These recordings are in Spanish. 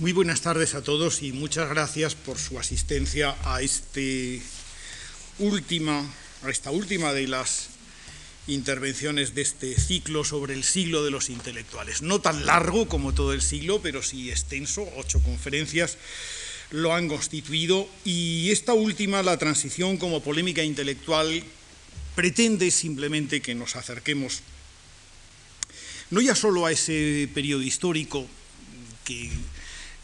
Muy buenas tardes a todos y muchas gracias por su asistencia a, este última, a esta última de las intervenciones de este ciclo sobre el siglo de los intelectuales. No tan largo como todo el siglo, pero sí extenso, ocho conferencias lo han constituido y esta última, la transición como polémica intelectual, pretende simplemente que nos acerquemos no ya solo a ese periodo histórico que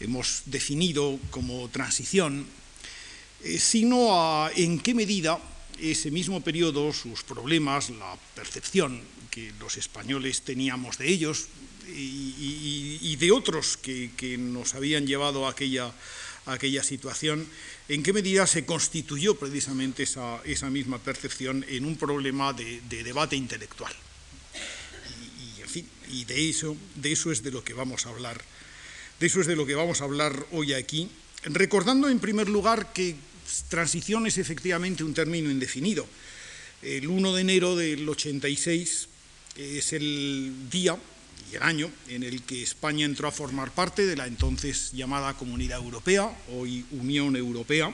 hemos definido como transición, eh, sino a en qué medida ese mismo periodo, sus problemas, la percepción que los españoles teníamos de ellos y, de otros que, nos habían llevado a aquella, aquella, situación, en qué medida se constituyó precisamente esa, misma percepción en un problema de, debate intelectual. Y, en fin, y de eso, de eso es de lo que vamos a hablar de eso es de lo que vamos a hablar hoy aquí, recordando en primer lugar que transición es efectivamente un término indefinido. El 1 de enero del 86 es el día y el año en el que España entró a formar parte de la entonces llamada Comunidad Europea, hoy Unión Europea.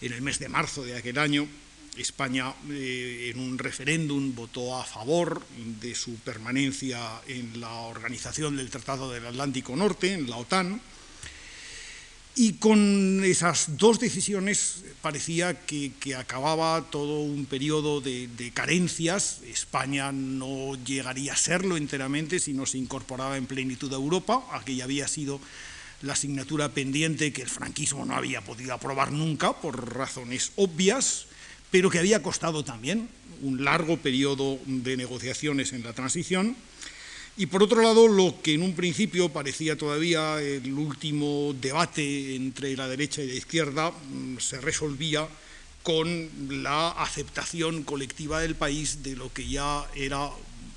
En el mes de marzo de aquel año España eh, en un referéndum votó a favor de su permanencia en la organización del Tratado del Atlántico Norte, en la OTAN, y con esas dos decisiones parecía que, acababa todo un periodo de, carencias. España no llegaría a serlo enteramente si no se incorporaba en plenitud a Europa. Aquella había sido la asignatura pendiente que el franquismo no había podido aprobar nunca por razones obvias pero que había costado también un largo periodo de negociaciones en la transición. Y por otro lado, lo que en un principio parecía todavía el último debate entre la derecha y la izquierda mm, se resolvía con la aceptación colectiva del país de lo que ya era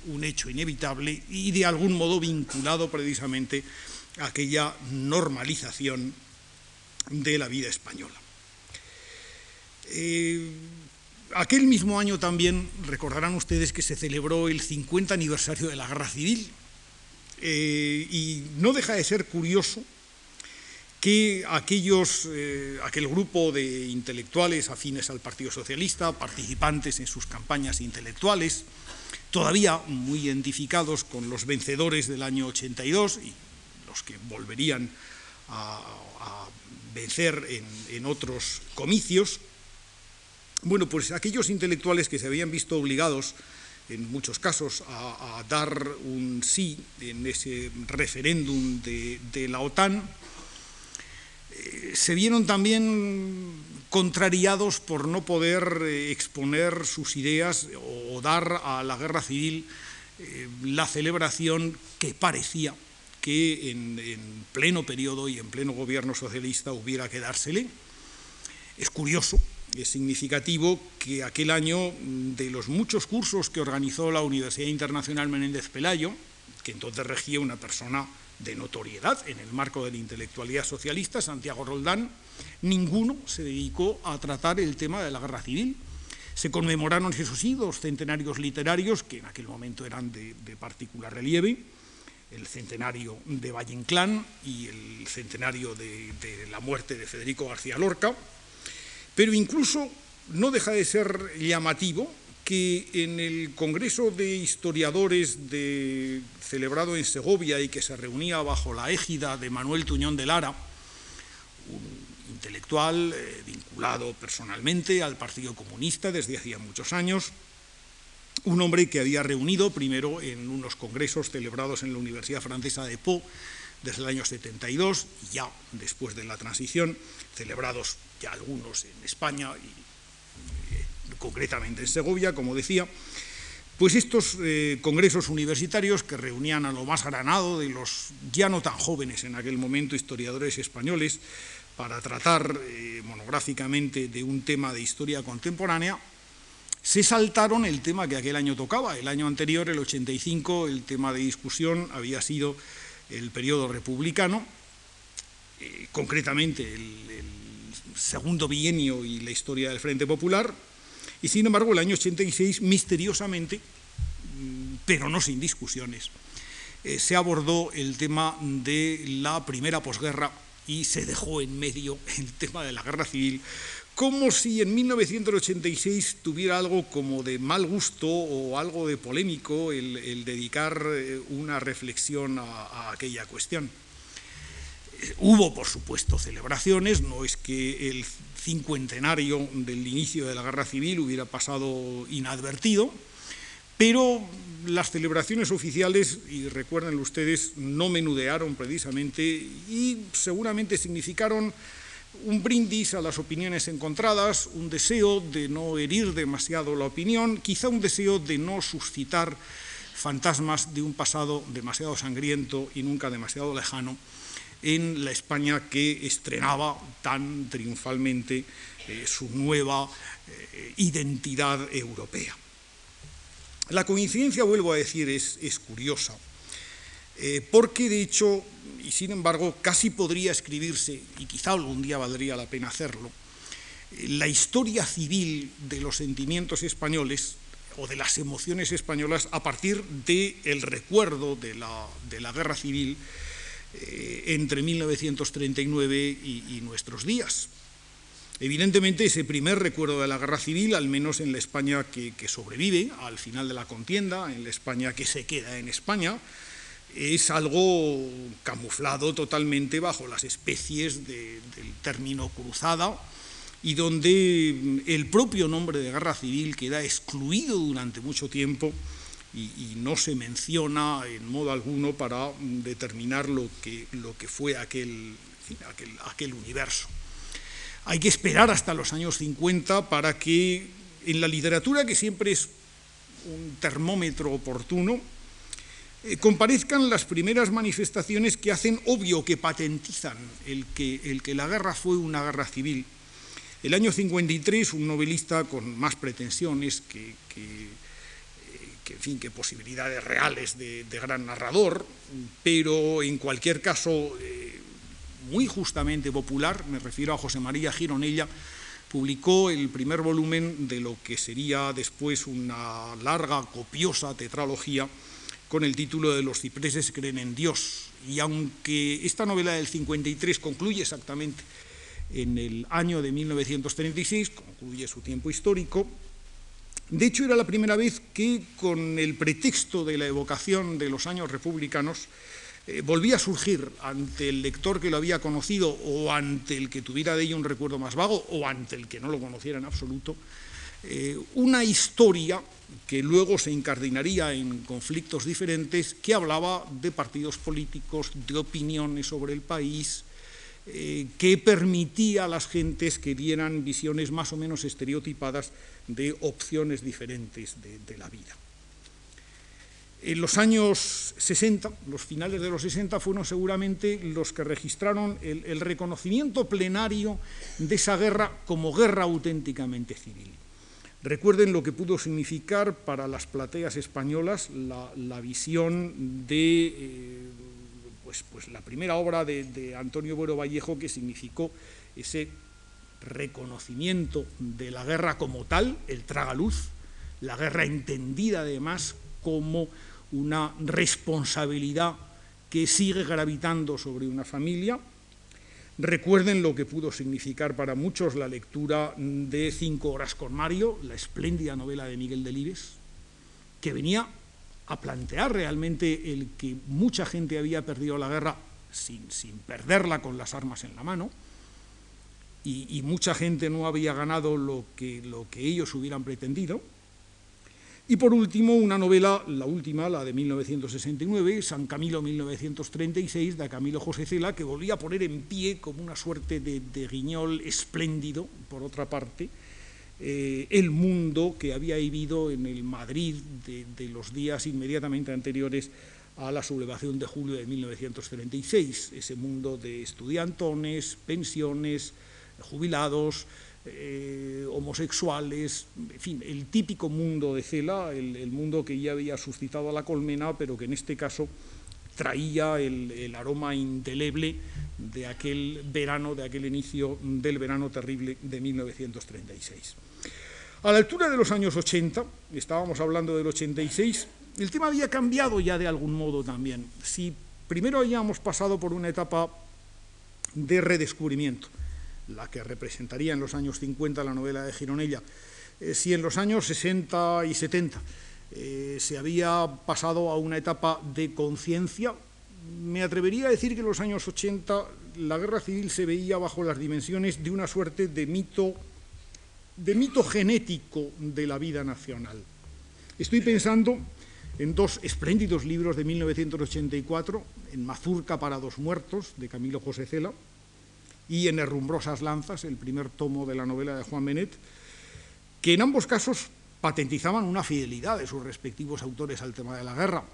un hecho inevitable y de algún modo vinculado precisamente a aquella normalización de la vida española. Eh, aquel mismo año también recordarán ustedes que se celebró el 50 aniversario de la Guerra Civil. Eh, y no deja de ser curioso que aquellos, eh, aquel grupo de intelectuales afines al Partido Socialista, participantes en sus campañas intelectuales, todavía muy identificados con los vencedores del año 82 y los que volverían a, vencer en otros comicios, bueno, pues aquellos intelectuales que se habían visto obligados, en muchos casos, a, dar un sí en ese referéndum de, la OTAN, eh, se vieron también contrariados por no poder eh, exponer sus ideas o, dar a la guerra civil eh, la celebración que parecía que en, en, pleno periodo y en pleno gobierno socialista hubiera que dársele. Es curioso es significativo que aquel año, de los muchos cursos que organizó la Universidad Internacional Menéndez Pelayo, que entonces regía una persona de notoriedad en el marco de la intelectualidad socialista, Santiago Roldán, ninguno se dedicó a tratar el tema de la guerra civil. Se conmemoraron, eso sí, dos centenarios literarios que en aquel momento eran de, particular relieve, el centenario de Valle Inclán y el centenario de la muerte de Federico García Lorca, pero incluso no deja de ser llamativo que en el Congreso de Historiadores celebrado en Segovia y que se reunía bajo la égida de Manuel Tuñón de Lara, un intelectual eh, vinculado personalmente al Partido Comunista desde hacía muchos años, un hombre que había reunido primero en unos congresos celebrados en la Universidad Francesa de Po desde el año 72 y ya después de la transición, celebrados ya algunos en España y eh, concretamente en Segovia, como decía, pues estos eh, congresos universitarios que reunían a lo más granado de los ya no tan jóvenes en aquel momento historiadores españoles para tratar eh, monográficamente de un tema de historia contemporánea, se saltaron el tema que aquel año tocaba. El año anterior, el 85, el tema de discusión había sido el periodo republicano, concretamente el segundo bienio y la historia del Frente Popular, y sin embargo el año 86, misteriosamente, mm, pero no sin discusiones, eh, se abordó el tema de la primera posguerra y se dejó en medio el tema de la guerra civil, como si en 1986 tuviera algo como de mal gusto o algo de polémico el, dedicar eh, una reflexión a, aquella cuestión. Hubo, por supuesto, celebraciones, no es que el cincuentenario del inicio de la guerra civil hubiera pasado inadvertido, pero las celebraciones oficiales, y recuerden ustedes, no menudearon precisamente y seguramente significaron un brindis a las opiniones encontradas, un deseo de no herir demasiado la opinión, quizá un deseo de no suscitar fantasmas de un pasado demasiado sangriento y nunca demasiado lejano en la España que estrenaba tan triunfalmente eh, su nueva eh, identidad europea. La coincidencia, vuelvo a decir, es, curiosa, eh, porque de hecho, y sin embargo, casi podría escribirse, y quizá algún día valdría la pena hacerlo, la historia civil de los sentimientos españoles o de las emociones españolas a partir del recuerdo de la, guerra civil eh, entre 1939 y nuestros días. Evidentemente, ese primer recuerdo de la guerra civil, al menos en la España que, sobrevive al final de la contienda, en la España que se queda en España, es algo camuflado totalmente bajo las especies del término cruzada y donde el propio nombre de guerra civil queda excluido durante mucho tiempo y, no se menciona en modo alguno para determinar lo que, lo que fue aquel, aquel universo. Hay que esperar hasta los años 50 para que en la literatura, que siempre es un termómetro oportuno, eh, comparezcan las primeras manifestaciones que hacen obvio, que patentizan el que, el que la guerra fue una guerra civil. El año 53, un novelista con más pretensiones que, que, eh, fin, que posibilidades reales de, gran narrador, pero en cualquier caso eh, muy justamente popular, me refiero a José María Gironella, publicó el primer volumen de lo que sería después una larga, copiosa tetralogía con el título de Los cipreses creen en Dios. Y aunque esta novela del 53 concluye exactamente en el año de 1936, concluye su tiempo histórico, de hecho era la primera vez que con el pretexto de la evocación de los años republicanos, eh, volvía a surgir ante el lector que lo había conocido o ante el que tuviera de ello un recuerdo más vago o ante el que no lo conociera en absoluto, eh, una historia que luego se incardinaría en conflictos diferentes, que hablaba de partidos políticos, de opiniones sobre el país, eh, que permitía a las gentes que dieran visiones más o menos estereotipadas de opciones diferentes de la vida. En los años 60, los finales de los 60, fueron seguramente los que registraron el, reconocimiento plenario de esa guerra como guerra auténticamente civil. Recuerden lo que pudo significar para las plateas españolas la, visión de eh, pues, pues, la primera obra de, de Antonio Buero Vallejo que significó ese reconocimiento de la guerra como tal, el tragaluz, la guerra entendida además como una responsabilidad que sigue gravitando sobre una familia. Recuerden lo que pudo significar para muchos la lectura de Cinco horas con Mario, la espléndida novela de Miguel Delibes, que venía a plantear realmente el que mucha gente había perdido la guerra sin, sin perderla con las armas en la mano, y, mucha gente no había ganado lo que, lo que ellos hubieran pretendido, y por último, una novela, la última, la de 1969, San Camilo 1936, de Camilo José Cela, que volvía a poner en pie como una suerte de, guiñol espléndido, por otra parte, eh, el mundo que había vivido en el Madrid de, los días inmediatamente anteriores a la sublevación de julio de 1936, ese mundo de estudiantones, pensiones, jubilados, eh, homosexuales, en fin, el típico mundo de Cela, el, mundo que ya había suscitado a la colmena, pero que en este caso traía el, aroma indeleble de aquel verano, de aquel inicio del verano terrible de 1936. A la altura de los años 80, estábamos hablando del 86, el tema había cambiado ya de algún modo también. Si primero habíamos pasado por una etapa de redescubrimiento, la que representaría en los años 50 la novela de Gironella, eh, si en los años 60 y 70 eh, se había pasado a una etapa de conciencia, me atrevería a decir que en los años 80 la guerra civil se veía bajo las dimensiones de una suerte de mito, de mito genético de la vida nacional. Estoy pensando en dos espléndidos libros de 1984, en Mazurca para dos muertos, de Camilo José Cela, y en Herrumbrosas lanzas, el primer tomo de la novela de Juan Benet, que en ambos casos patentizaban una fidelidad de sus respectivos autores al tema de la guerra.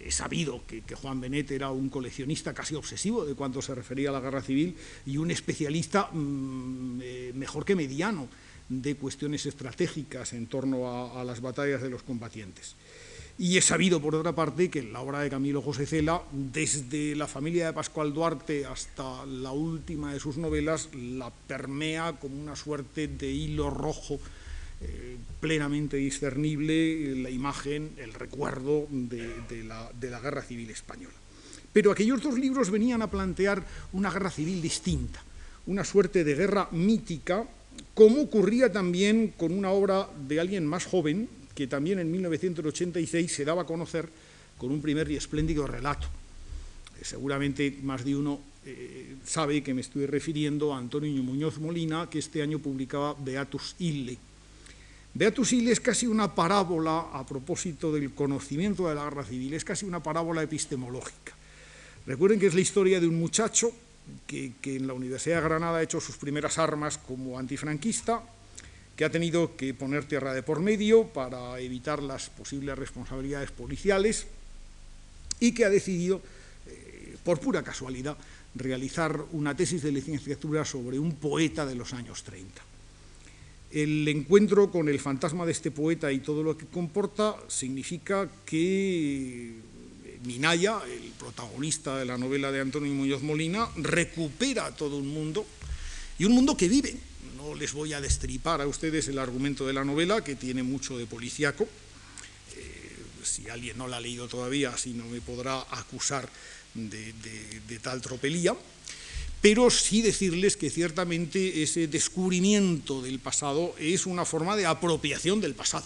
He sabido que, Juan Benet era un coleccionista casi obsesivo de cuanto se refería a la guerra civil y un especialista mm, eh, mejor que mediano de cuestiones estratégicas en torno a las batallas de los combatientes. Y he sabido, por otra parte, que la obra de Camilo José Cela, desde la familia de Pascual Duarte hasta la última de sus novelas, la permea como una suerte de hilo rojo eh, plenamente discernible la imagen, el recuerdo de, la, guerra civil española. Pero aquellos dos libros venían a plantear una guerra civil distinta, una suerte de guerra mítica, como ocurría también con una obra de alguien más joven, que también en 1986 se daba a conocer con un primer y espléndido relato. Eh, seguramente más de uno eh, sabe que me estoy refiriendo a Antonio Muñoz Molina, que este año publicaba Beatus Ille. Beatus Ille es casi una parábola a propósito del conocimiento de la guerra civil, es casi una parábola epistemológica. Recuerden que es la historia de un muchacho que, que en la Universidad de Granada ha hecho sus primeras armas como antifranquista, que ha tenido que poner tierra de por medio para evitar las posibles responsabilidades policiales y que ha decidido, eh, por pura casualidad, realizar una tesis de licenciatura sobre un poeta de los años 30. El encuentro con el fantasma de este poeta y todo lo que comporta significa que Minaya, el protagonista de la novela de Antonio Muñoz Molina, recupera todo un mundo y un mundo que vive, no les voy a destripar a ustedes el argumento de la novela, que tiene mucho de policiaco. Eh, si alguien no la ha leído todavía, así no me podrá acusar de tal tropelía. Pero sí decirles que ciertamente ese descubrimiento del pasado es una forma de apropiación del pasado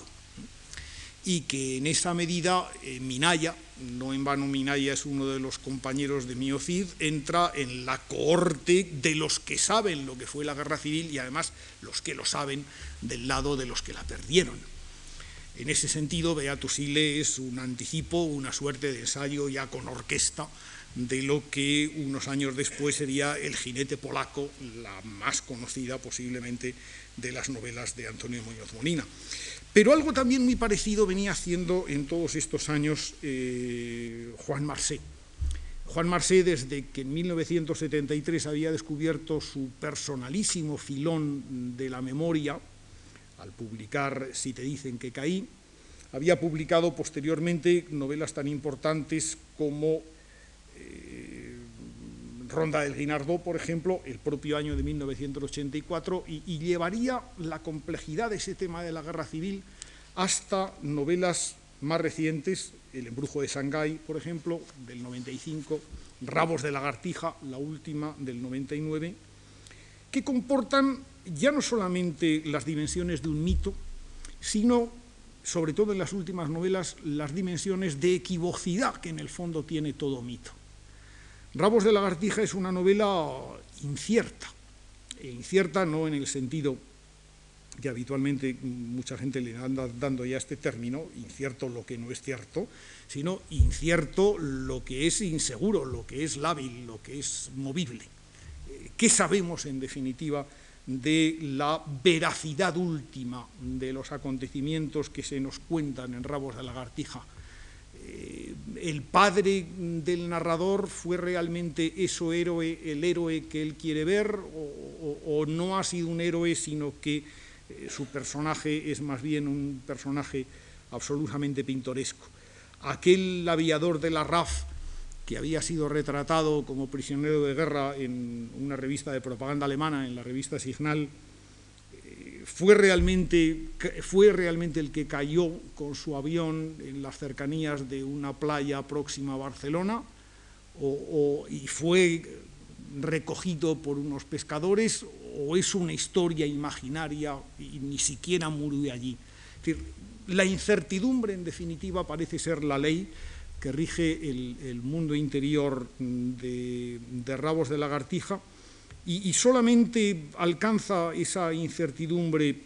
y que en esa medida eh, Minaya, no en vano Minaya es uno de los compañeros de Miocid, entra en la cohorte de los que saben lo que fue la guerra civil y además los que lo saben del lado de los que la perdieron. En ese sentido, Beatus Ile es un anticipo, una suerte de ensayo ya con orquesta de lo que unos años después sería El jinete polaco, la más conocida posiblemente de las novelas de Antonio Muñoz Molina. Pero algo también muy parecido venía haciendo en todos estos años eh, Juan Marsé. Juan Marsé, desde que en 1973 había descubierto su personalísimo filón de la memoria, al publicar Si te dicen que caí, había publicado posteriormente novelas tan importantes como Ronda del Guinardó, por ejemplo, el propio año de 1984, y, llevaría la complejidad de ese tema de la guerra civil hasta novelas más recientes, El embrujo de Shanghái, por ejemplo, del 95, Rabos de lagartija, la última del 99, que comportan ya no solamente las dimensiones de un mito, sino, sobre todo en las últimas novelas, las dimensiones de equivocidad que en el fondo tiene todo mito. Rabos de lagartija es una novela incierta, e incierta no en el sentido que habitualmente mucha gente le anda dando ya este término, incierto lo que no es cierto, sino incierto lo que es inseguro, lo que es lábil, lo que es movible. ¿Qué sabemos en definitiva de la veracidad última de los acontecimientos que se nos cuentan en Rabos de lagartija? El padre del narrador fue realmente eso héroe, el héroe que él quiere ver, o, no ha sido un héroe, sino que eh, su personaje es más bien un personaje absolutamente pintoresco. Aquel aviador de la RAF que había sido retratado como prisionero de guerra en una revista de propaganda alemana, en la revista Signal, fue realmente, fue realmente el que cayó con su avión en las cercanías de una playa próxima a Barcelona y fue recogido por unos pescadores o es una historia imaginaria y ni siquiera murió allí. la incertidumbre, en definitiva, parece ser la ley que rige el, mundo interior de, Rabos de Lagartija y, solamente alcanza esa incertidumbre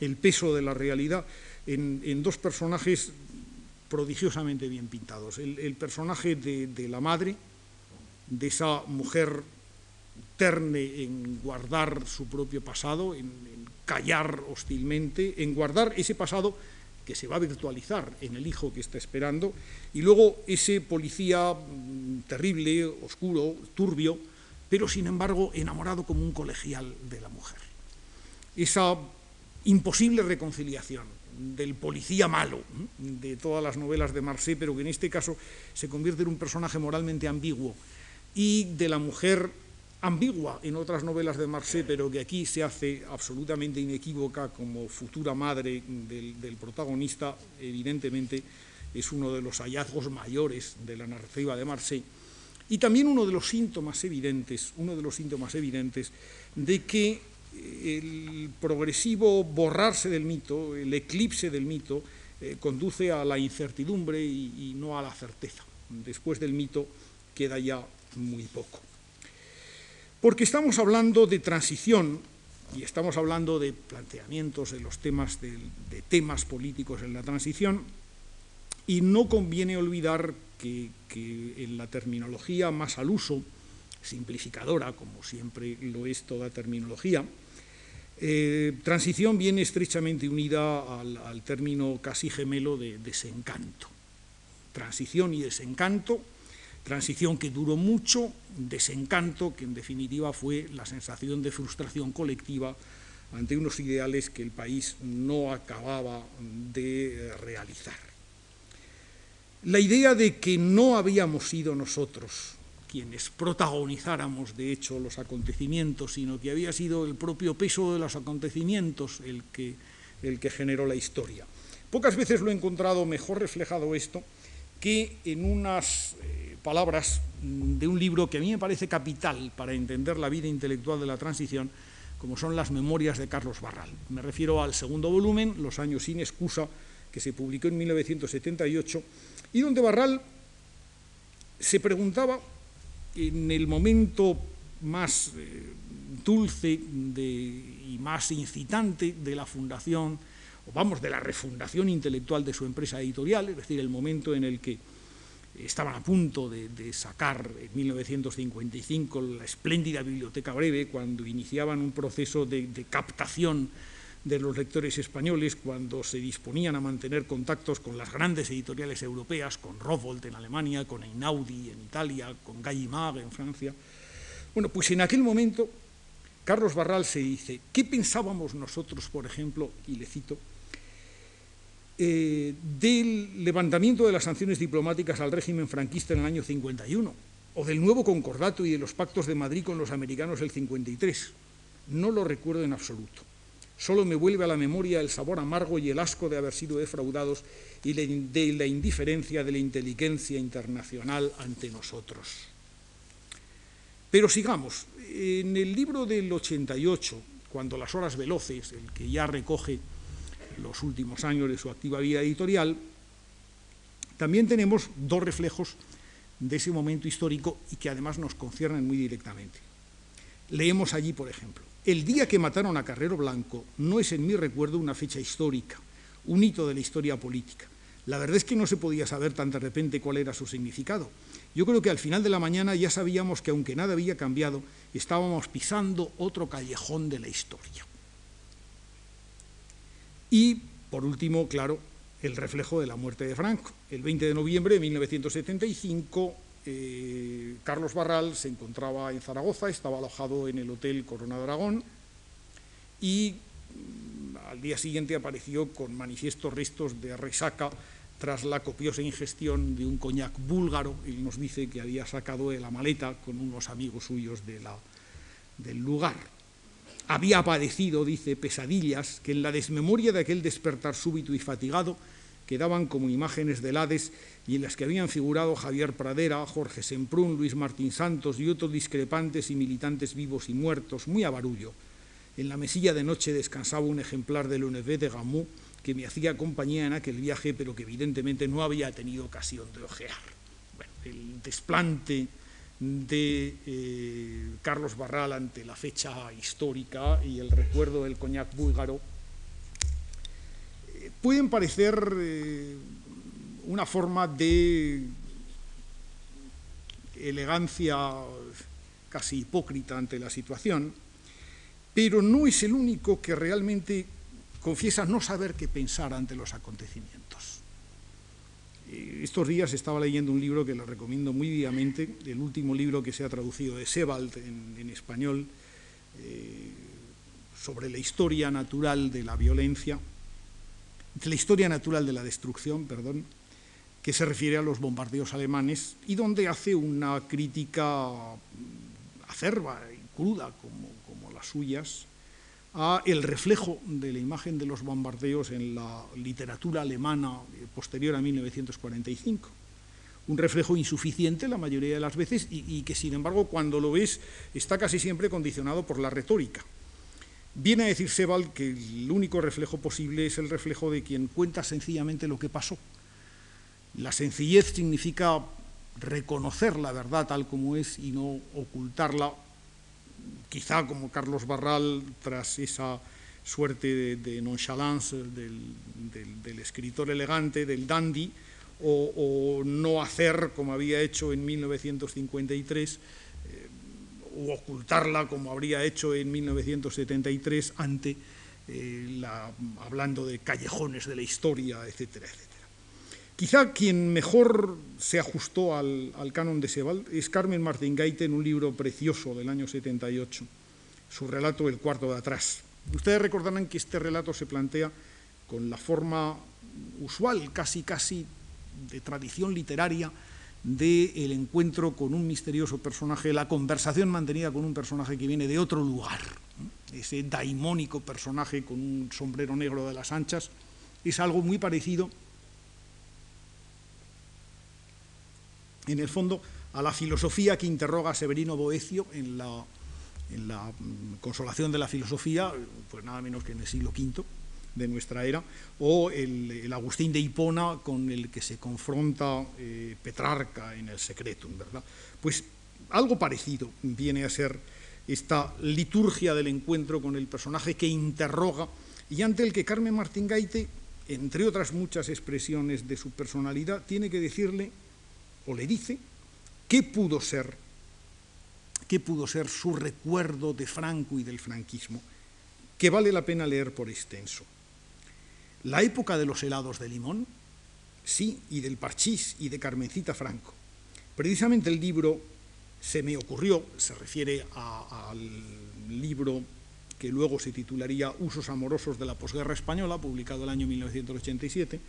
el peso de la realidad en, dos personajes prodigiosamente bien pintados. El, personaje de, la madre, de esa mujer terne en guardar su propio pasado, en, callar hostilmente, en guardar ese pasado que se va a virtualizar en el hijo que está esperando, y luego ese policía mm, terrible, oscuro, turbio, pero sin embargo enamorado como un colegial de la mujer. Esa imposible reconciliación del policía malo de todas las novelas de Marseille, pero que en este caso se convierte en un personaje moralmente ambiguo, y de la mujer ambigua en otras novelas de Marseille, pero que aquí se hace absolutamente inequívoca como futura madre del, protagonista, evidentemente es uno de los hallazgos mayores de la narrativa de Marseille. Y también uno de los síntomas evidentes, uno de los síntomas evidentes de que el progresivo borrarse del mito, el eclipse del mito, eh, conduce a la incertidumbre y no a la certeza. Después del mito queda ya muy poco. Porque estamos hablando de transición y estamos hablando de planteamientos de los temas de, temas políticos en la transición y no conviene olvidar que, en la terminología más al uso, simplificadora, como siempre lo es toda terminología, eh, transición viene estrechamente unida al, término casi gemelo de desencanto. Transición y desencanto Transición que duró mucho, desencanto que en definitiva fue la sensación de frustración colectiva ante unos ideales que el país no acababa de realizar. La idea de que no habíamos sido nosotros quienes protagonizáramos de hecho los acontecimientos, sino que había sido el propio peso de los acontecimientos el que, el que generó la historia. Pocas veces lo he encontrado mejor reflejado esto que en unas eh, palabras de un libro que a mí me parece capital para entender la vida intelectual de la transición, como son las memorias de Carlos Barral. Me refiero al segundo volumen, Los años sin excusa, que se publicó en 1978, y donde Barral se preguntaba en el momento más eh, dulce y más incitante de la fundación, o vamos, de la refundación intelectual de su empresa editorial, es decir, el momento en el que estaban a punto de, sacar en 1955 la espléndida biblioteca breve, cuando iniciaban un proceso de, captación de los lectores españoles, cuando se disponían a mantener contactos con las grandes editoriales europeas, con Rowohlt en Alemania, con Einaudi en Italia, con Gallimard en Francia. Bueno, pues en aquel momento Carlos Barral se dice, ¿qué pensábamos nosotros, por ejemplo, y le cito, eh, del levantamiento de las sanciones diplomáticas al régimen franquista en el año 51, o del nuevo concordato y de los pactos de Madrid con los americanos el 53. No lo recuerdo en absoluto. Solo me vuelve a la memoria el sabor amargo y el asco de haber sido defraudados y de la indiferencia de la inteligencia internacional ante nosotros. Pero sigamos. En el libro del 88, cuando las horas veloces, el que ya recoge los últimos años de su activa vida editorial, también tenemos dos reflejos de ese momento histórico y que además nos conciernen muy directamente. Leemos allí, por ejemplo, el día que mataron a Carrero Blanco no es en mi recuerdo una fecha histórica, un hito de la historia política. La verdad es que no se podía saber tan de repente cuál era su significado. Yo creo que al final de la mañana ya sabíamos que aunque nada había cambiado, estábamos pisando otro callejón de la historia. Y, por último, claro, el reflejo de la muerte de Franco. El 20 de noviembre de 1975, eh, Carlos Barral se encontraba en Zaragoza, estaba alojado en el Hotel Corona de Aragón y mm, al día siguiente apareció con manifiestos restos de resaca tras la copiosa ingestión de un coñac búlgaro. Él nos dice que había sacado de la maleta con unos amigos suyos del lugar. había padecido, dice, pesadillas que en la desmemoria de aquel despertar súbito y fatigado quedaban como imágenes del Hades y en las que habían figurado Javier Pradera, Jorge Semprún, Luis Martín Santos y otros discrepantes y militantes vivos y muertos, muy a barullo. En la mesilla de noche descansaba un ejemplar del Lenevé de Gamoux que me hacía compañía en aquel viaje, pero que evidentemente no había tenido ocasión de ojear. El desplante de eh, Carlos Barral ante la fecha histórica y el recuerdo del coñac búlgaro pueden parecer eh, una forma de elegancia casi hipócrita ante la situación, pero no es el único que realmente confiesa no saber qué pensar ante los acontecimientos. Eh, estos días estaba leyendo un libro que le recomiendo muy vivamente, el último libro que se ha traducido de Sebald en, español, eh, sobre la historia natural de la violencia, la historia natural de la destrucción, perdón, que se refiere a los bombardeos alemanes y donde hace una crítica acerba y cruda como, como las suyas a el reflejo de la imagen de los bombardeos en la literatura alemana posterior a 1945. Un reflejo insuficiente la mayoría de las veces y, que, sin embargo, cuando lo ves, está casi siempre condicionado por la retórica. Viene a decir Sebald que el único reflejo posible es el reflejo de quien cuenta sencillamente lo que pasó. La sencillez significa reconocer la verdad tal como es y no ocultarla quizá como Carlos Barral, tras esa suerte de, nonchalance del, escritor elegante, del dandy, o, no hacer como había hecho en 1953, o ocultarla como habría hecho en 1973 ante eh, la, hablando de callejones de la historia, etcétera, etcétera. Quizá quien mejor se ajustó al, canon de Sebald es Carmen Martín Gaite en un libro precioso del año 78, su relato El cuarto de atrás. Ustedes recordarán que este relato se plantea con la forma usual, casi casi de tradición literaria, del encuentro con un misterioso personaje, la conversación mantenida con un personaje que viene de otro lugar, ese daimónico personaje con un sombrero negro de las anchas, es algo muy parecido en el fondo, a la filosofía que interroga Severino Boecio en la, en la mm, Consolación de la Filosofía, pues nada menos que en el siglo V de nuestra era, o el, Agustín de Hipona con el que se confronta eh, Petrarca en el Secretum, ¿verdad? Pues algo parecido viene a ser esta liturgia del encuentro con el personaje que interroga y ante el que Carmen Martín Gaite, entre otras muchas expresiones de su personalidad, tiene que decirle o le dice qué pudo ser, qué pudo ser su recuerdo de Franco y del franquismo, que vale la pena leer por extenso. La época de los helados de limón, sí, y del parchís y de Carmencita Franco. Precisamente el libro se me ocurrió, se refiere al libro que luego se titularía Usos amorosos de la posguerra española, publicado el año 1987,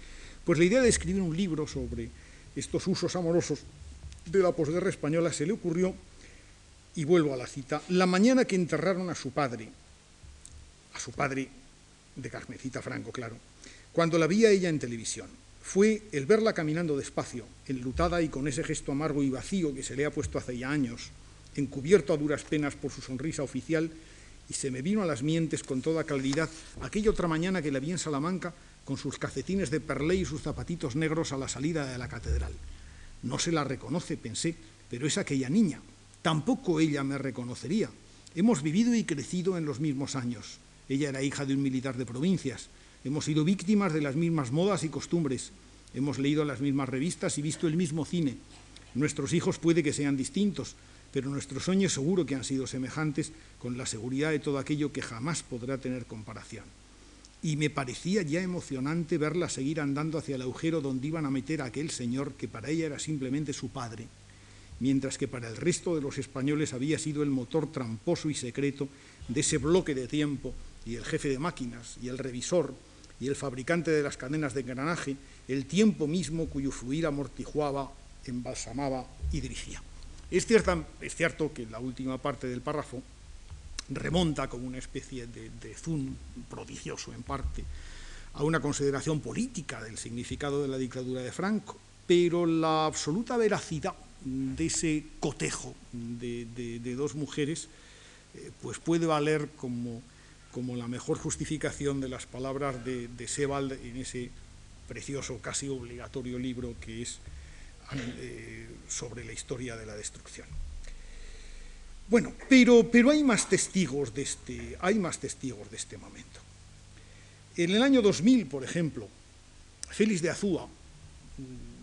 pues la idea de escribir un libro sobre estos usos amorosos de la posguerra española, se le ocurrió, y vuelvo a la cita, la mañana que enterraron a su padre, a su padre de Carmencita Franco, claro, cuando la vi a ella en televisión, fue el verla caminando despacio, enlutada y con ese gesto amargo y vacío que se le ha puesto hace ya años, encubierto a duras penas por su sonrisa oficial, y se me vino a las mientes con toda claridad aquella otra mañana que la vi en Salamanca con sus calcetines de perlé y sus zapatitos negros a la salida de la catedral. No se la reconoce, pensé, pero es aquella niña. Tampoco ella me reconocería. Hemos vivido y crecido en los mismos años. Ella era hija de un militar de provincias. Hemos sido víctimas de las mismas modas y costumbres. Hemos leído las mismas revistas y visto el mismo cine. Nuestros hijos puede que sean distintos, pero nuestros sueños seguro que han sido semejantes con la seguridad de todo aquello que jamás podrá tener comparación y me parecía ya emocionante verla seguir andando hacia el agujero donde iban a meter a aquel señor que para ella era simplemente su padre, mientras que para el resto de los españoles había sido el motor tramposo y secreto de ese bloque de tiempo y el jefe de máquinas y el revisor y el fabricante de las cadenas de engranaje, el tiempo mismo cuyo fluir amortiguaba, embalsamaba y dirigía. Es, es cierto que la última parte del párrafo remonta como una especie de, de zoom prodigioso en parte a una consideración política del significado de la dictadura de Franco, pero la absoluta veracidad de ese cotejo de, dos mujeres eh, pues puede valer como, como, la mejor justificación de las palabras de, de Sebald en ese precioso, casi obligatorio libro que es eh, sobre la historia de la destrucción. Bueno, pero, pero hay más testigos de este, hay más testigos de este momento. En el año 2000, por ejemplo, Félix de Azúa,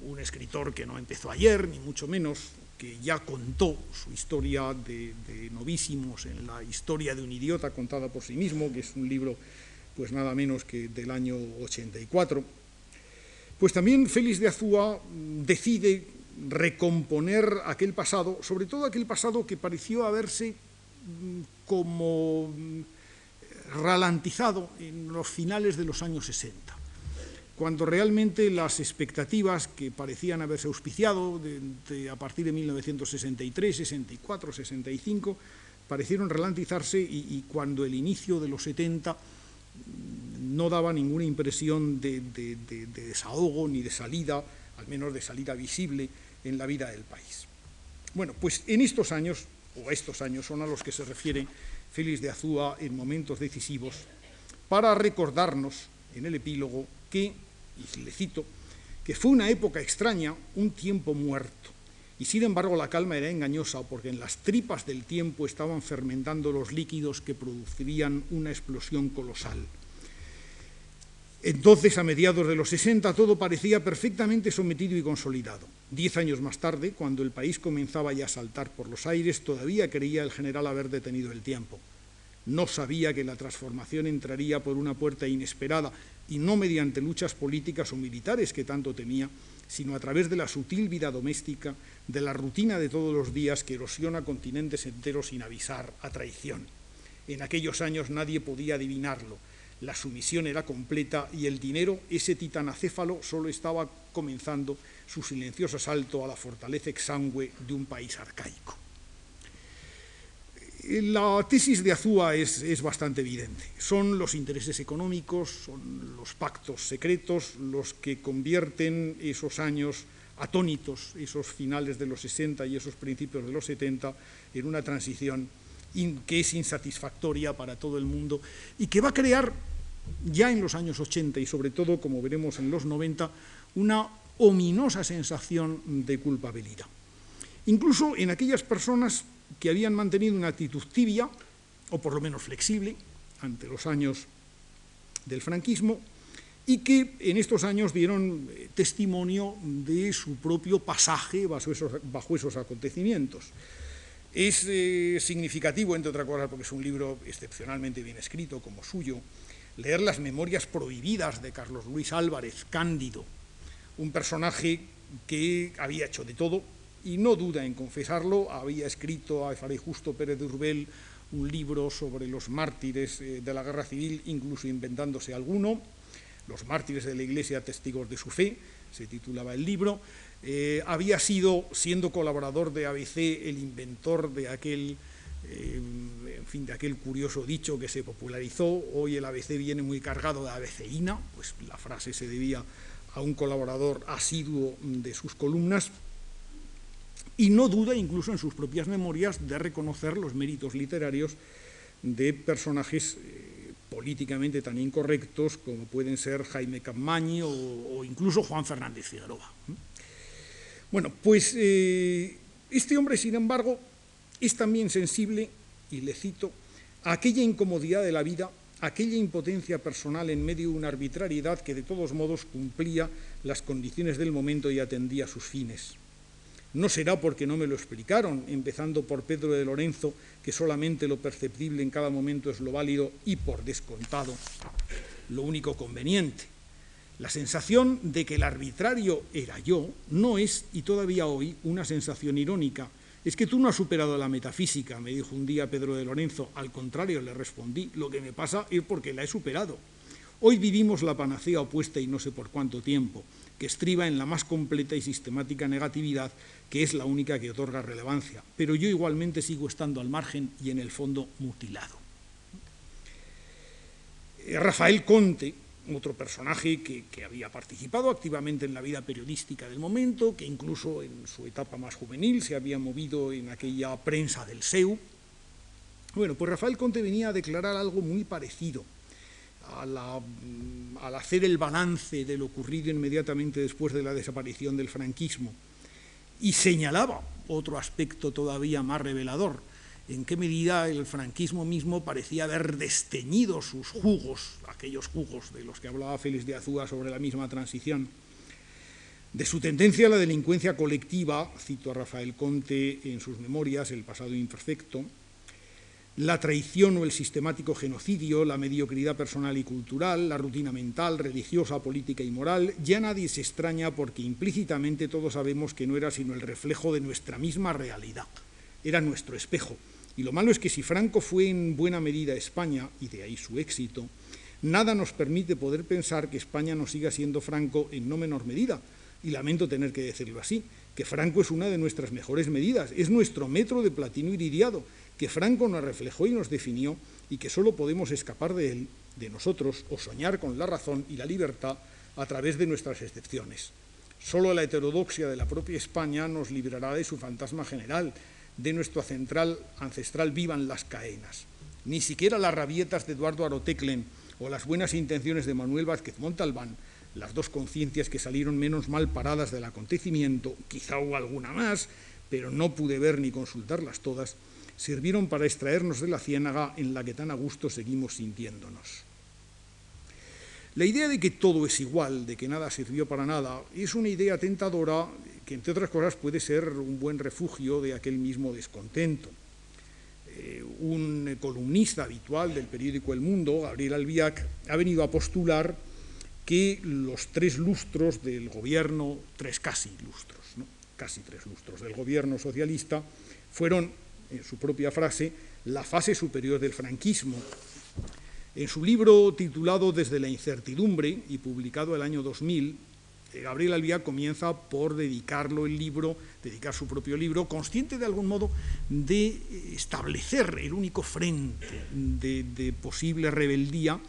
un escritor que no empezó ayer, ni mucho menos, que ya contó su historia de, novísimos en la historia de un idiota contada por sí mismo, que es un libro pues nada menos que del año 84, pues también Félix de Azúa decide recomponer aquel pasado, sobre todo aquel pasado que pareció haberse mm, como mm, ralentizado en los finales de los años 60 cuando realmente las expectativas que parecían haberse auspiciado a partir de 1963, 64, 65, parecieron ralentizarse y, cuando el inicio de los 70 no daba ninguna impresión de, desahogo ni de salida, al menos de salida visible en la vida del país. Bueno, pues en estos años, o estos años son a los que se refiere Félix de Azúa en momentos decisivos, para recordarnos en el epílogo que y le cito, que fue una época extraña, un tiempo muerto. Y sin embargo la calma era engañosa porque en las tripas del tiempo estaban fermentando los líquidos que producirían una explosión colosal. Entonces, a mediados de los 60, todo parecía perfectamente sometido y consolidado. Diez años más tarde, cuando el país comenzaba ya a saltar por los aires, todavía creía el general haber detenido el tiempo. No sabía que la transformación entraría por una puerta inesperada y no mediante luchas políticas o militares que tanto temía, sino a través de la sutil vida doméstica, de la rutina de todos los días que erosiona continentes enteros sin avisar a traición. En aquellos años nadie podía adivinarlo. La sumisión era completa y el dinero, ese titanacéfalo, solo estaba comenzando su silencioso asalto a la fortaleza exangüe de un país arcaico. La tesis de Azúa es, bastante evidente. Son los intereses económicos, son los pactos secretos los que convierten esos años atónitos, esos finales de los 60 y esos principios de los 70, en una transición que es insatisfactoria para todo el mundo y que va a crear ya en los años 80 y sobre todo, como veremos en los 90, una ominosa sensación de culpabilidad. Incluso en aquellas personas que habían mantenido una actitud tibia, o por lo menos flexible, ante los años del franquismo, y que en estos años dieron eh, testimonio de su propio pasaje bajo esos, acontecimientos. Es eh, significativo, entre otras cosas, porque es un libro excepcionalmente bien escrito, como suyo, leer las memorias prohibidas de Carlos Luis Álvarez, Cándido, un personaje que había hecho de todo, y no duda en confesarlo, había escrito a Fray Justo Pérez de un libro sobre los mártires eh, de la guerra civil, incluso inventándose alguno, Los mártires de la Iglesia, testigos de su fe, se titulaba el libro. Eh, había sido, siendo colaborador de ABC, el inventor de aquel, eh, en fin, de aquel curioso dicho que se popularizó. Hoy el ABC viene muy cargado de abeceína, pues la frase se debía a un colaborador asiduo de sus columnas y no duda incluso en sus propias memorias de reconocer los méritos literarios de personajes eh, políticamente tan incorrectos como pueden ser Jaime Capmany o, incluso Juan Fernández Figueroa. Bueno, pues eh, este hombre, sin embargo, es también sensible, y le cito, a aquella incomodidad de la vida, aquella impotencia personal en medio de una arbitrariedad que de todos modos cumplía las condiciones del momento y atendía sus fines. No será porque no me lo explicaron, empezando por Pedro de Lorenzo, que solamente lo perceptible en cada momento es lo válido y por descontado lo único conveniente. La sensación de que el arbitrario era yo no es, y todavía hoy, una sensación irónica. Es que tú no has superado la metafísica, me dijo un día Pedro de Lorenzo. Al contrario, le respondí, lo que me pasa es porque la he superado. Hoy vivimos la panacea opuesta y no sé por cuánto tiempo, que estriba en la más completa y sistemática negatividad, que es la única que otorga relevancia. Pero yo igualmente sigo estando al margen y en el fondo mutilado. Eh, Rafael Conte, otro personaje que, había participado activamente en la vida periodística del momento, que incluso en su etapa más juvenil se había movido en aquella prensa del SEU. Bueno, pues Rafael Conte venía a declarar algo muy parecido Mm, al hacer el balance de lo ocurrido inmediatamente después de la desaparición del franquismo y señalaba otro aspecto todavía más revelador, en qué medida el franquismo mismo parecía haber desteñido sus jugos, aquellos jugos de los que hablaba Félix de Azúa sobre la misma transición. De su tendencia a la delincuencia colectiva, cito a Rafael Conte en sus memorias, El pasado imperfecto, la traición o el sistemático genocidio, la mediocridad personal y cultural, la rutina mental, religiosa, política y moral, ya nadie se extraña porque implícitamente todos sabemos que no era sino el reflejo de nuestra misma realidad, era nuestro espejo. Y lo malo es que si Franco fue en buena medida España, y de ahí su éxito, nada nos permite poder pensar que España no siga siendo Franco en no menor medida, y lamento tener que decirlo así, que Franco es una de nuestras mejores medidas, es nuestro metro de platino iridiado, que Franco nos reflejó y nos definió y que solo podemos escapar de él, de nosotros, o soñar con la razón y la libertad a través de nuestras excepciones. Solo la heterodoxia de la propia España nos librará de su fantasma general, de nuestro central, ancestral vivan las caenas. Ni siquiera las rabietas de Eduardo Aroteclen o las buenas intenciones de Manuel Vázquez Montalbán, las dos conciencias que salieron menos mal paradas del acontecimiento, quizá hubo alguna más, pero no pude ver ni consultarlas todas, sirvieron para extraernos de la ciénaga en la que tan a gusto seguimos sintiéndonos. La idea de que todo es igual, de que nada sirvió para nada, es una idea tentadora que, entre otras cosas, puede ser un buen refugio de aquel mismo descontento. Eh, un columnista habitual del periódico El Mundo, Gabriel Albiac, ha venido a postular que los tres lustros del gobierno, tres casi lustros, casi tres lustros del gobierno socialista, fueron en su propia frase, la fase superior del franquismo. En su libro titulado Desde la incertidumbre y publicado el año 2000, eh, Gabriel Albiac comienza por dedicarlo el libro, dedicar su propio libro, consciente de algún modo de establecer el único frente de, de posible rebeldía,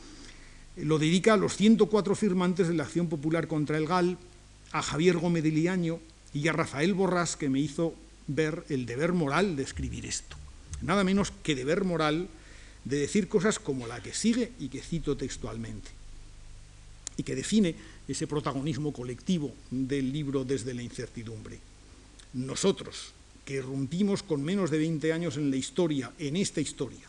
lo dedica a los 104 firmantes de la Acción Popular contra el GAL, a Javier Gómez de Liaño y a Rafael Borrás, que me hizo ver el deber moral de escribir esto. Nada menos que deber moral de decir cosas como la que sigue y que cito textualmente, y que define ese protagonismo colectivo del libro desde la incertidumbre. Nosotros, que irrumpimos con menos de 20 años en la historia, en esta historia,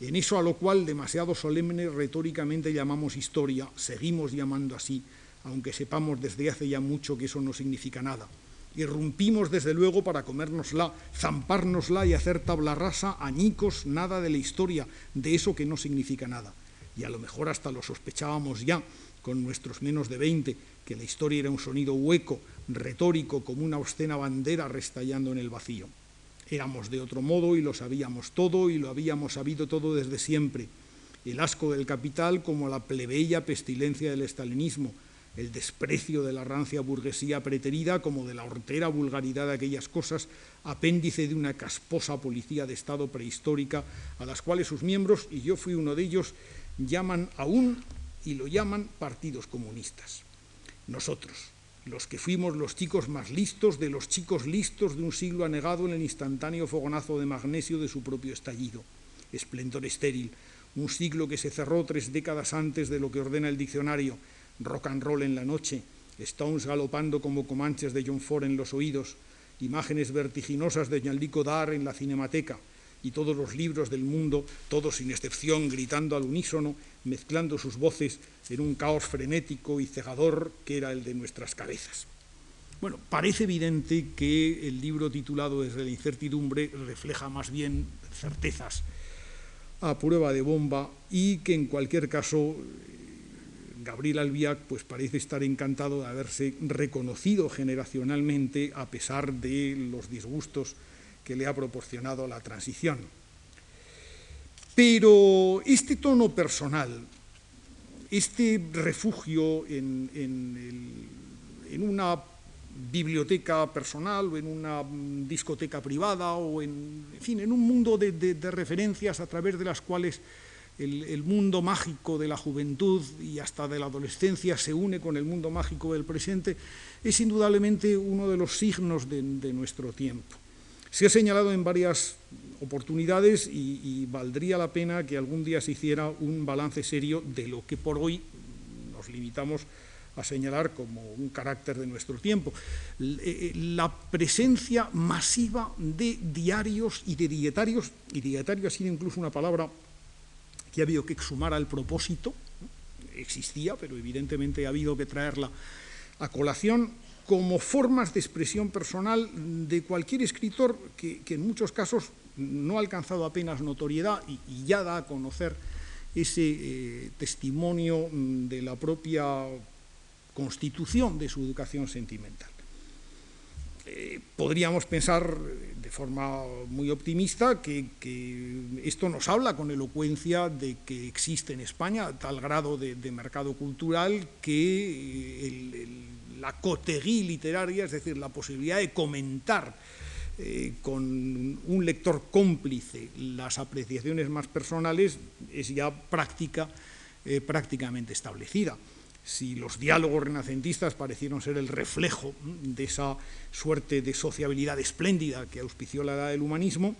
en eso a lo cual demasiado solemne retóricamente llamamos historia, seguimos llamando así, aunque sepamos desde hace ya mucho que eso no significa nada Irrumpimos desde luego para comérnosla, zampárnosla y hacer tabla rasa, añicos, nada de la historia, de eso que no significa nada. Y a lo mejor hasta lo sospechábamos ya, con nuestros menos de veinte, que la historia era un sonido hueco, retórico, como una obscena bandera restallando en el vacío. Éramos de otro modo y lo sabíamos todo y lo habíamos sabido todo desde siempre. El asco del capital como la plebeya pestilencia del estalinismo, el desprecio de la rancia burguesía preterida como de la hortera vulgaridad de aquellas cosas, apéndice de una casposa policía de Estado prehistórica, a las cuales sus miembros, y yo fui uno de ellos, llaman aún y lo llaman partidos comunistas. Nosotros, los que fuimos los chicos más listos de los chicos listos de un siglo anegado en el instantáneo fogonazo de magnesio de su propio estallido, esplendor estéril, un siglo que se cerró tres décadas antes de lo que ordena el diccionario, rock and roll en la noche, Stones galopando como comanches de John Ford en los oídos, imágenes vertiginosas de Jean-Luc Godard en la cinemateca y todos los libros del mundo, todos sin excepción, gritando al unísono, mezclando sus voces en un caos frenético y cegador que era el de nuestras cabezas. Bueno, parece evidente que el libro titulado Desde la incertidumbre refleja más bien certezas a prueba de bomba y que en cualquier caso Gabriel Albiac pues parece estar encantado de haberse reconocido generacionalmente a pesar de los disgustos que le ha proporcionado la transición. Pero este tono personal, este refugio en, una biblioteca personal o en una discoteca privada o en, fin, en un mundo de, referencias a través de las cuales el, mundo mágico de la juventud y hasta de la adolescencia se une con el mundo mágico del presente, es indudablemente uno de los signos de nuestro tiempo. Se ha señalado en varias oportunidades y, valdría la pena que algún día se hiciera un balance serio de lo que por hoy nos limitamos a señalar como un carácter de nuestro tiempo. Eh, la presencia masiva de diarios y de dietarios, y dietario ha sido incluso una palabra que ha habido que exhumar al propósito, existía, pero evidentemente ha habido que traerla a colación como formas de expresión personal de cualquier escritor que, en muchos casos no ha alcanzado apenas notoriedad y, ya da a conocer ese eh, testimonio mm, de la propia constitución de su educación sentimental. Eh, podríamos pensar de forma muy optimista que, esto nos habla con elocuencia de que existe en España tal grado de, mercado cultural que el la coterie literaria, es decir, la posibilidad de comentar eh, con un lector cómplice las apreciaciones más personales, es ya práctica, eh, prácticamente establecida. Si los diálogos renacentistas parecieron ser el reflejo de esa suerte de sociabilidad espléndida que auspició la edad del humanismo,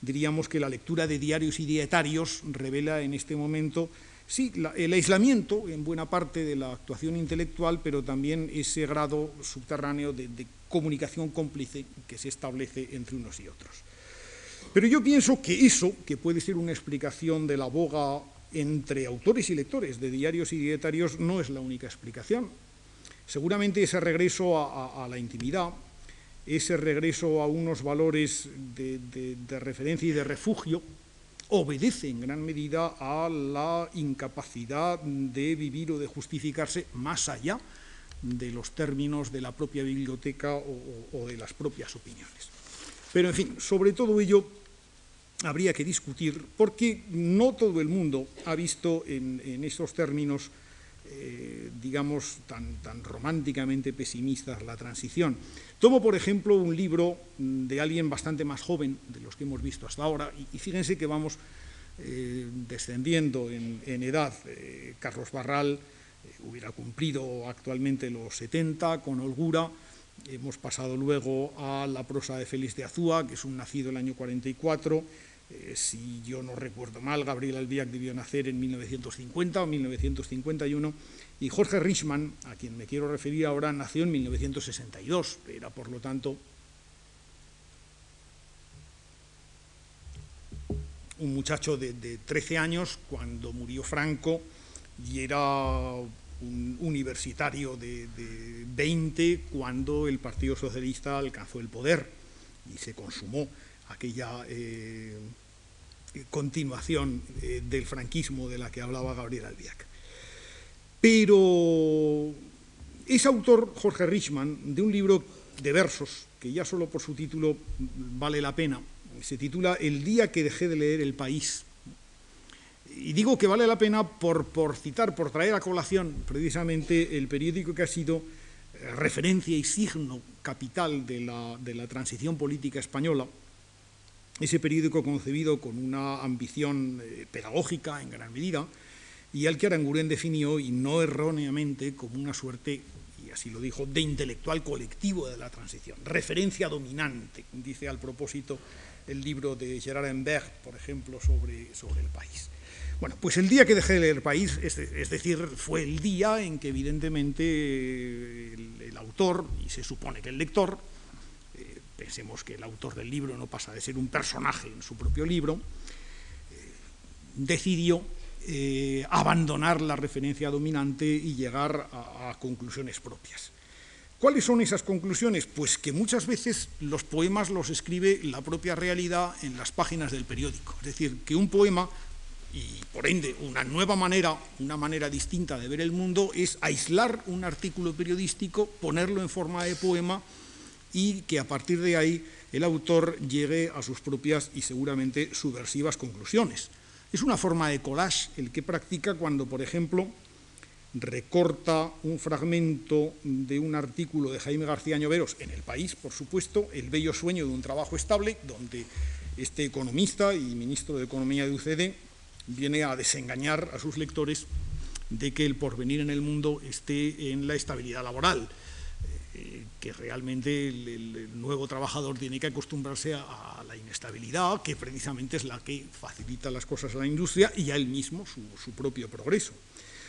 diríamos que la lectura de diarios y dietarios revela en este momento Sí, el aislamiento en buena parte de la actuación intelectual, pero también ese grado subterráneo de, comunicación cómplice que se establece entre unos y otros. Pero yo pienso que eso, que puede ser una explicación de la boga entre autores y lectores de diarios y dietarios, no es la única explicación. Seguramente ese regreso a, la intimidad, ese regreso a unos valores de referencia y de refugio, obedece en gran medida a la incapacidad de vivir o de justificarse más allá de los términos de la propia biblioteca o, de las propias opiniones. Pero, en fin, sobre todo ello habría que discutir porque no todo el mundo ha visto en, esos términos, eh, digamos, tan, tan románticamente pesimistas la transición. Tomo, por ejemplo, un libro de alguien bastante más joven de los que hemos visto hasta ahora, y, fíjense que vamos eh, descendiendo en, edad. Eh, Carlos Barral hubiera cumplido actualmente los 70 con holgura. Hemos pasado luego a la prosa de Félix de Azúa, que es un nacido el año 44. Si yo no recuerdo mal, Gabriel Albiac debió nacer en 1950 o 1951 y Jorge Richman, a quien me quiero referir ahora, nació en 1962, era por lo tanto un muchacho de, 13 años cuando murió Franco y era un universitario de, 20 cuando el Partido Socialista alcanzó el poder y se consumó aquella eh, continuación eh, del franquismo de la que hablaba Gabriel Albiac. Pero es autor, Jorge Richman, de un libro de versos, que ya solo por su título vale la pena. Se titula El día que dejé de leer El País. Y digo que vale la pena por, citar, por traer a colación precisamente el periódico que ha sido eh, referencia y signo capital de la, de la transición política española, ese periódico concebido con una ambición eh, pedagógica en gran medida, y al que Aranguren definió, y no erróneamente, como una suerte, y así lo dijo, de intelectual colectivo de la transición, referencia dominante, dice al propósito el libro de Gerard Enberg, por ejemplo, sobre, sobre el país. Bueno, pues el día que dejé de leer el país, es, decir, fue el día en que evidentemente el, autor, y se supone que el lector, eh, pensemos que el autor del libro no pasa de ser un personaje en su propio libro, eh, decidió eh, abandonar la referencia dominante y llegar a, conclusiones propias. ¿Cuáles son esas conclusiones? Pues que muchas veces los poemas los escribe la propia realidad en las páginas del periódico. Es decir, que un poema, y por ende una nueva manera, una manera distinta de ver el mundo, es aislar un artículo periodístico, ponerlo en forma de poema y que a partir de ahí el autor llegue a sus propias y seguramente subversivas conclusiones. Es una forma de collage el que practica cuando, por ejemplo, recorta un fragmento de un artículo de Jaime García Ñoveros en El País, por supuesto, El bello sueño de un trabajo estable, donde este economista y ministro de Economía de UCD viene a desengañar a sus lectores de que el porvenir en el mundo esté en la estabilidad laboral, eh, que realmente el, nuevo trabajador tiene que acostumbrarse a, la inestabilidad, que precisamente es la que facilita las cosas a la industria y a él mismo su propio progreso.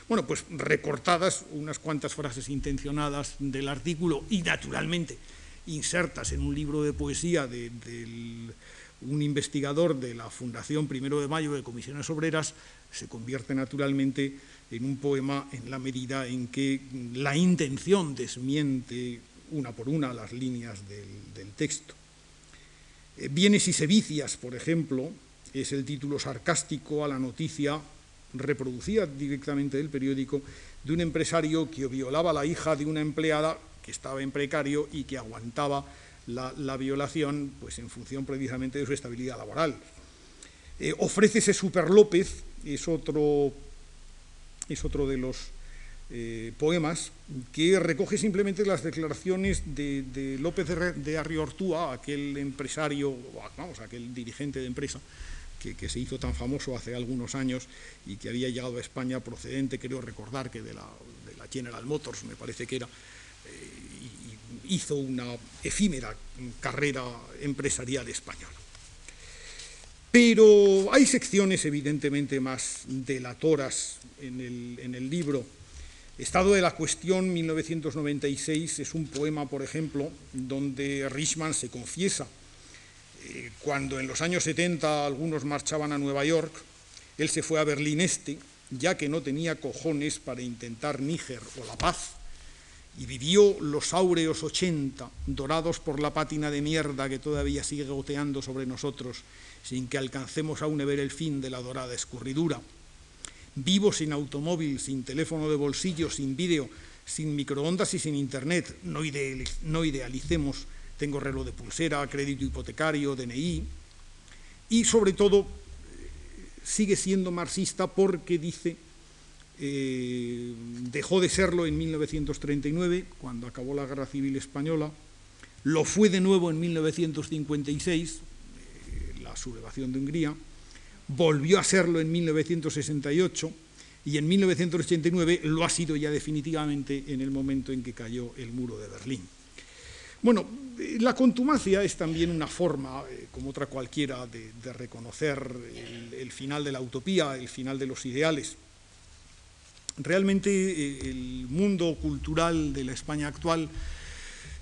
Bueno, pues recortadas unas cuantas frases intencionadas del artículo y naturalmente insertas en un libro de poesía de, un investigador de la Fundación Primero de Mayo de Comisiones Obreras, se convierte naturalmente en un poema en la medida en que la intención desmiente una por una las líneas del, texto. Eh, Bienes y sevicias, por ejemplo, es el título sarcástico a la noticia reproducía directamente del periódico de un empresario que violaba a la hija de una empleada que estaba en precario y que aguantaba la, violación pues, en función precisamente de su estabilidad laboral. Eh, ofrécese Super López, es otro, es otro de los eh, poemas que recoge simplemente las declaraciones de, López de, de Arriortúa, aquel empresario, vamos, aquel dirigente de empresa, que, se hizo tan famoso hace algunos años y que había llegado a España procedente, creo recordar que de la, General Motors, me parece que era, hizo una efímera carrera empresarial española. Pero hay secciones evidentemente más delatoras en el, libro. Estado de la cuestión 1996 es un poema, por ejemplo, donde Richman se confiesa eh, cuando en los años 70 algunos marchaban a Nueva York, él se fue a Berlín Este, ya que no tenía cojones para intentar Níger o la paz, y vivió los áureos 80, dorados por la pátina de mierda que todavía sigue goteando sobre nosotros, sin que alcancemos aún ver el fin de la dorada escurridura. Vivo sin automóvil, sin teléfono de bolsillo, sin vídeo, sin microondas y sin internet. No, idealicemos tengo reloj de pulsera, crédito hipotecario, DNI, y sobre todo sigue siendo marxista porque dice, eh, dejó de serlo en 1939, cuando acabó la Guerra Civil Española, lo fue de nuevo en 1956, eh, la sublevación de Hungría, volvió a serlo en 1968 y en 1989 lo ha sido ya definitivamente en el momento en que cayó el muro de Berlín. Bueno, la contumacia es también una forma, eh, como otra cualquiera, de, reconocer el, final de la utopía, el final de los ideales. Realmente eh, el mundo cultural de la España actual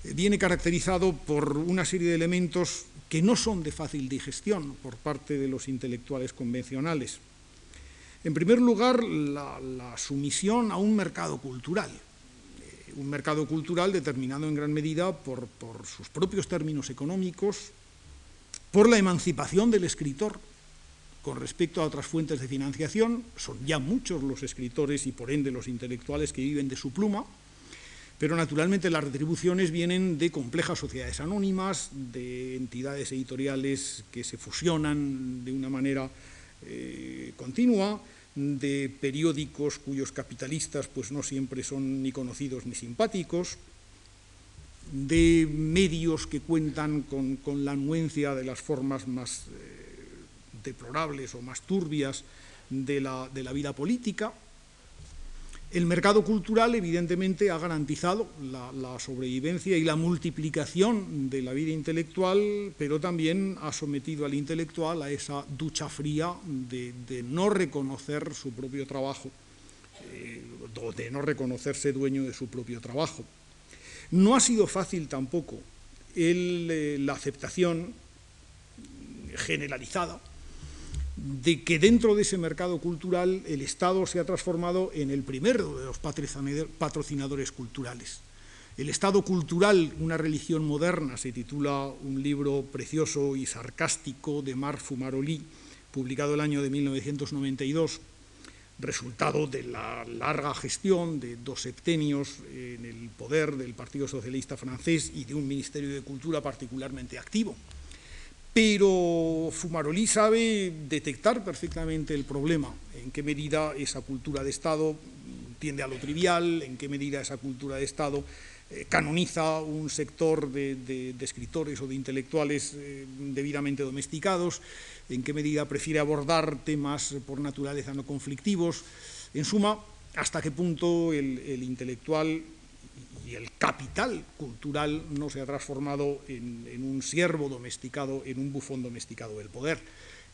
eh, viene caracterizado por una serie de elementos que no son de fácil digestión por parte de los intelectuales convencionales. En primer lugar, la sumisión a un mercado cultural un mercado cultural determinado en gran medida por, sus propios términos económicos, por la emancipación del escritor con respecto a otras fuentes de financiación. Son ya muchos los escritores y por ende los intelectuales que viven de su pluma, pero naturalmente las retribuciones vienen de complejas sociedades anónimas, de entidades editoriales que se fusionan de una manera eh, continua, de periódicos cuyos capitalistas pues, no siempre son ni conocidos ni simpáticos, de medios que cuentan con, la anuencia de las formas más eh, deplorables o más turbias de la, de la vida política, el mercado cultural, evidentemente, ha garantizado la, sobrevivencia y la multiplicación de la vida intelectual, pero también ha sometido al intelectual a esa ducha fría de, no reconocer su propio trabajo, eh, de no reconocerse dueño de su propio trabajo. No ha sido fácil tampoco eh, la aceptación generalizada de que dentro de ese mercado cultural el Estado se ha transformado en el primero de los patrocinadores culturales. El Estado cultural, una religión moderna, se titula un libro precioso y sarcástico de Marc Fumaroli, publicado el año de 1992, resultado de la larga gestión de dos septenios en el poder del Partido Socialista francés y de un Ministerio de Cultura particularmente activo pero Fumaroli sabe detectar perfectamente el problema, en qué medida esa cultura de Estado tiende a lo trivial, en qué medida esa cultura de Estado eh, canoniza un sector de, escritores o de intelectuales eh, debidamente domesticados, en qué medida prefiere abordar temas por naturaleza no conflictivos. En suma, hasta qué punto el, intelectual y el capital cultural no se ha transformado en, un siervo domesticado, en un bufón domesticado del poder,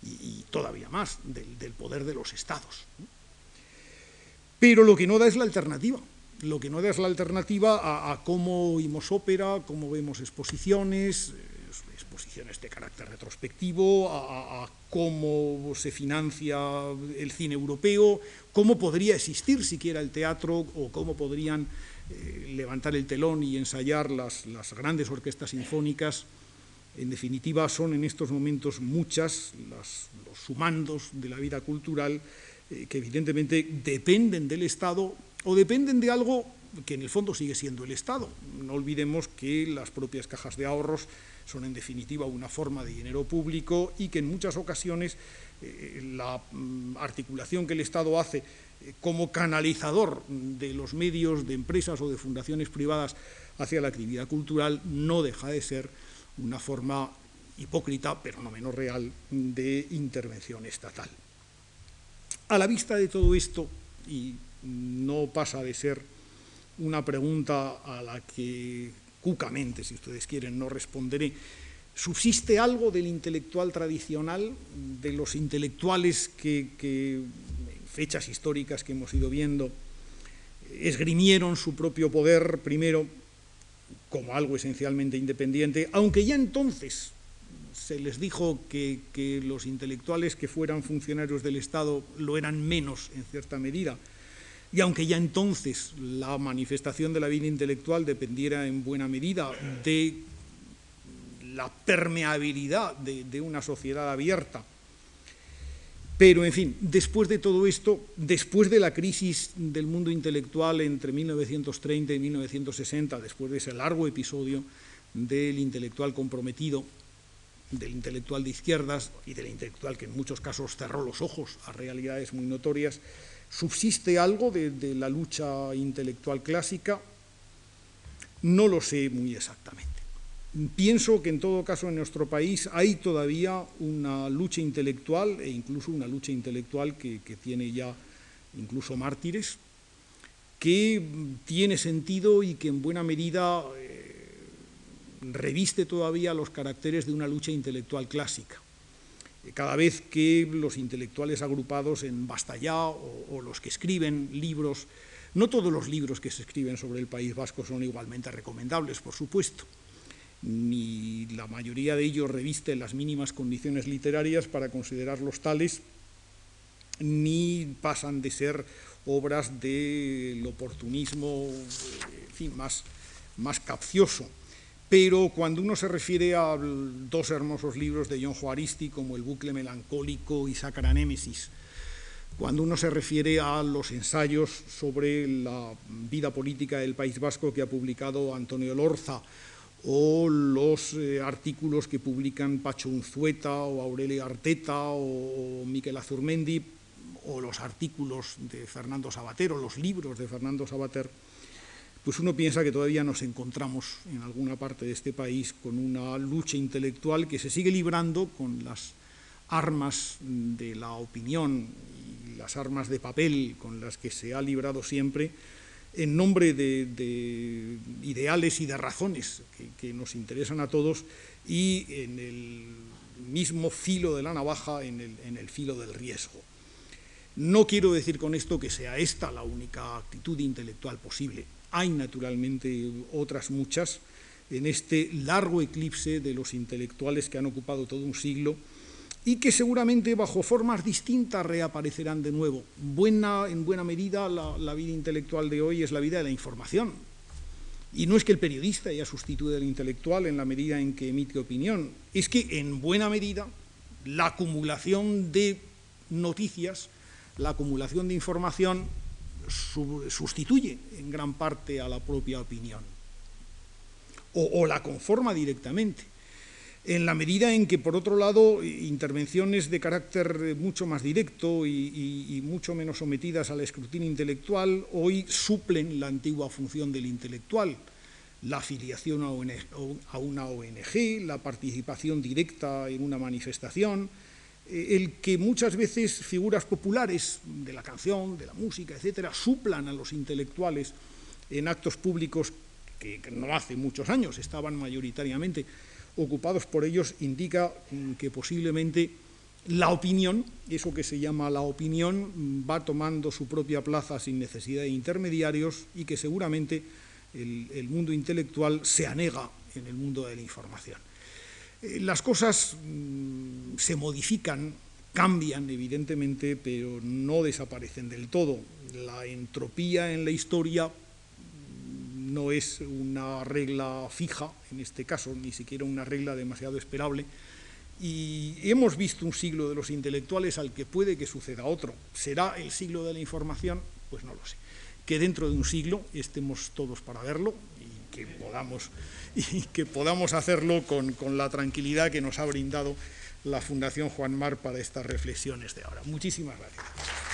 y, todavía más, del, poder de los estados. Pero lo que no da es la alternativa lo que no da es la alternativa a, cómo oímos ópera, cómo vemos exposiciones, eh, exposiciones de carácter retrospectivo, a, cómo se financia el cine europeo, cómo podría existir siquiera el teatro o cómo podrían eh, levantar el telón y ensayar las, grandes orquestas sinfónicas. En definitiva, son en estos momentos muchas los sumandos de la vida cultural eh, que evidentemente dependen del Estado o dependen de algo que en el fondo sigue siendo el Estado. No olvidemos que las propias cajas de ahorros son en definitiva una forma de dinero público y que en muchas ocasiones eh, la mm, articulación que el Estado hace como canalizador de los medios de empresas o de fundaciones privadas hacia la actividad cultural no deja de ser una forma hipócrita, pero no menos real, de intervención estatal. A la vista de todo esto, y no pasa de ser una pregunta a la que cucamente, si ustedes quieren, no responderé. ¿Subsiste algo del intelectual tradicional, de los intelectuales que, en fechas históricas que hemos ido viendo, esgrimieron su propio poder primero como algo esencialmente independiente, aunque ya entonces se les dijo que, los intelectuales que fueran funcionarios del Estado lo eran menos en cierta medida, y aunque ya entonces la manifestación de la vida intelectual dependiera en buena medida de la permeabilidad de, una sociedad abierta, pero, en fin, después de todo esto, después de la crisis del mundo intelectual entre 1930 y 1960, después de ese largo episodio del intelectual comprometido, del intelectual de izquierdas y del intelectual que en muchos casos cerró los ojos a realidades muy notorias, ¿Subsiste algo de, la lucha intelectual clásica? No lo sé muy exactamente. Pienso que en todo caso en nuestro país hay todavía una lucha intelectual e incluso una lucha intelectual que, tiene ya incluso mártires, que tiene sentido y que en buena medida eh, reviste todavía los caracteres de una lucha intelectual clásica. Cada vez que los intelectuales agrupados en Basta o, los que escriben libros, no todos los libros que se escriben sobre el País Vasco son igualmente recomendables, por supuesto, ni la mayoría de ellos revisten las mínimas condiciones literarias para considerarlos tales, ni pasan de ser obras del oportunismo más, más capcioso. Pero cuando uno se refiere a dos hermosos libros de John Juaristi como El bucle melancólico y Sacra Némesis, cuando uno se refiere a los ensayos sobre la vida política del País Vasco que ha publicado Antonio Lorza, o los eh, artículos que publican Pacho Unzueta o Aurelia Arteta o, o Miquel Azurmendi, o los artículos de Fernando Sabater o los libros de Fernando Sabater, pues uno piensa que todavía nos encontramos en alguna parte de este país con una lucha intelectual que se sigue librando con las armas de la opinión y las armas de papel con las que se ha librado siempre en nombre de, ideales y de razones que, nos interesan a todos y en el mismo filo de la navaja, en el, filo del riesgo. No quiero decir con esto que sea esta la única actitud intelectual posible. Hay naturalmente otras muchas en este largo eclipse de los intelectuales que han ocupado todo un siglo y que seguramente bajo formas distintas reaparecerán de nuevo. Buena, en buena medida la, vida intelectual de hoy es la vida de la información. Y no es que el periodista ya sustituya al intelectual en la medida en que emite opinión, es que en buena medida la acumulación de noticias, la acumulación de información sustituye en gran parte a la propia opinión o, la conforma directamente. En la medida en que, por otro lado, intervenciones de carácter mucho más directo y, mucho menos sometidas al escrutinio intelectual hoy suplen la antigua función del intelectual, la afiliación a una ONG, la participación directa en una manifestación, eh, el que muchas veces figuras populares de la canción, de la música, etcétera, suplan a los intelectuales en actos públicos que no hace muchos años estaban mayoritariamente ocupados por ellos indica mm, que posiblemente la opinión, eso que se llama la opinión, mm, va tomando su propia plaza sin necesidad de intermediarios y que seguramente el, mundo intelectual se anega en el mundo de la información. Eh, las cosas mm, se modifican, cambian evidentemente, pero no desaparecen del todo. La entropía en la historia no es una regla fija, en este caso, ni siquiera una regla demasiado esperable. Y hemos visto un siglo de los intelectuales al que puede que suceda otro. ¿Será el siglo de la información? Pues no lo sé. Que dentro de un siglo estemos todos para verlo y que podamos, y que podamos hacerlo con, con la tranquilidad que nos ha brindado la Fundación Juan Mar para estas reflexiones de ahora. Muchísimas gracias.